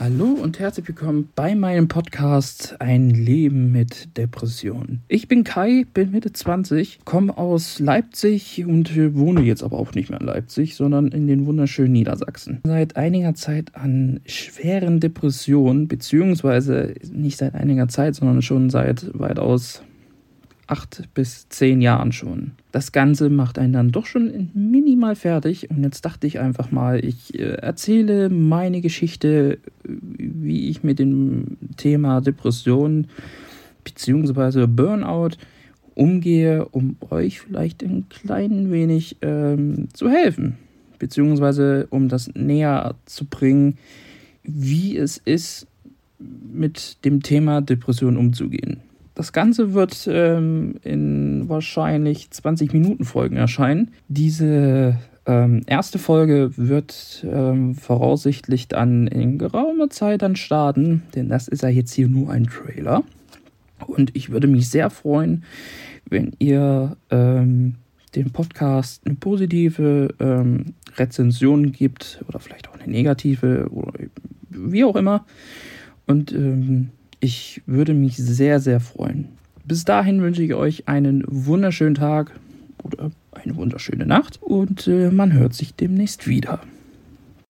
Hallo und herzlich willkommen bei meinem Podcast Ein Leben mit Depression. Ich bin Kai, bin Mitte 20, komme aus Leipzig und wohne jetzt aber auch nicht mehr in Leipzig, sondern in den wunderschönen Niedersachsen. Seit einiger Zeit an schweren Depressionen, beziehungsweise nicht seit einiger Zeit, sondern schon seit weitaus acht bis zehn Jahren schon. Das Ganze macht einen dann doch schon minimal fertig und jetzt dachte ich einfach mal, ich äh, erzähle meine Geschichte, wie ich mit dem Thema Depression bzw. Burnout umgehe, um euch vielleicht ein klein wenig ähm, zu helfen, beziehungsweise um das näher zu bringen, wie es ist, mit dem Thema Depression umzugehen. Das Ganze wird ähm, in wahrscheinlich 20 Minuten Folgen erscheinen. Diese ähm, erste Folge wird ähm, voraussichtlich dann in geraumer Zeit dann starten, denn das ist ja jetzt hier nur ein Trailer. Und ich würde mich sehr freuen, wenn ihr ähm, dem Podcast eine positive ähm, Rezension gibt oder vielleicht auch eine negative oder wie auch immer. Und ähm, ich würde mich sehr, sehr freuen. Bis dahin wünsche ich euch einen wunderschönen Tag oder eine wunderschöne Nacht und äh, man hört sich demnächst wieder.